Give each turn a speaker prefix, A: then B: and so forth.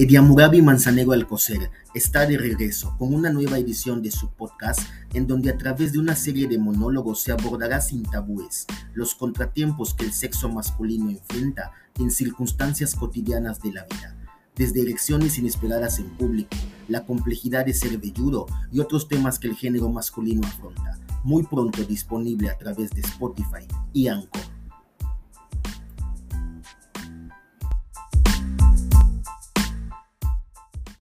A: Ediamurabi Manzanero Alcocer está de regreso con una nueva edición de su podcast en donde a través de una serie de monólogos se abordará sin tabúes los contratiempos que el sexo masculino enfrenta en circunstancias cotidianas de la vida, desde elecciones inesperadas en público, la complejidad de ser velludo y otros temas que el género masculino afronta. Muy pronto disponible a través de Spotify y Anchor.